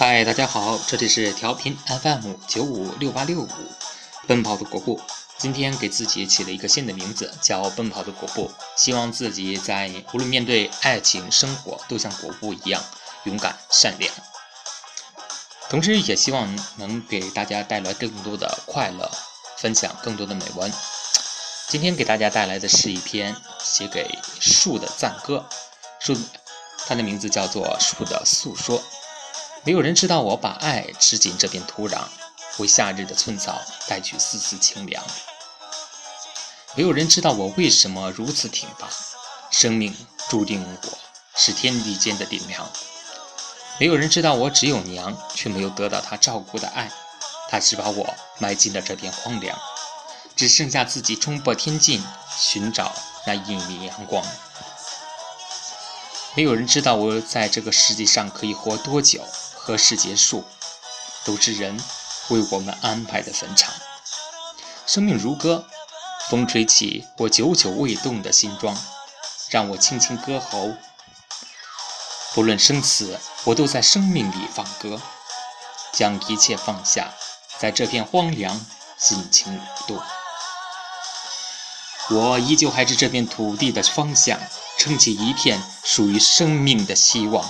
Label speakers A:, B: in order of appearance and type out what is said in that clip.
A: 嗨，大家好，这里是调频 FM 九五六八六五，奔跑的果布。今天给自己起了一个新的名字，叫奔跑的果布。希望自己在无论面对爱情、生活，都像果布一样勇敢、善良。同时，也希望能给大家带来更多的快乐，分享更多的美文。今天给大家带来的是一篇写给树的赞歌，树，它的名字叫做《树的诉说》。没有人知道我把爱吃进这片土壤，为夏日的寸草带去丝丝清凉。没有人知道我为什么如此挺拔，生命注定我是天地间的顶梁。没有人知道我只有娘，却没有得到她照顾的爱，她只把我埋进了这片荒凉，只剩下自己冲破天际，寻找那一米阳光。没有人知道我在这个世界上可以活多久。何时结束，都是人为我们安排的坟场。生命如歌，风吹起我久久未动的心桩，让我轻轻歌喉。不论生死，我都在生命里放歌，将一切放下，在这片荒凉尽情舞动。我依旧还是这片土地的方向，撑起一片属于生命的希望。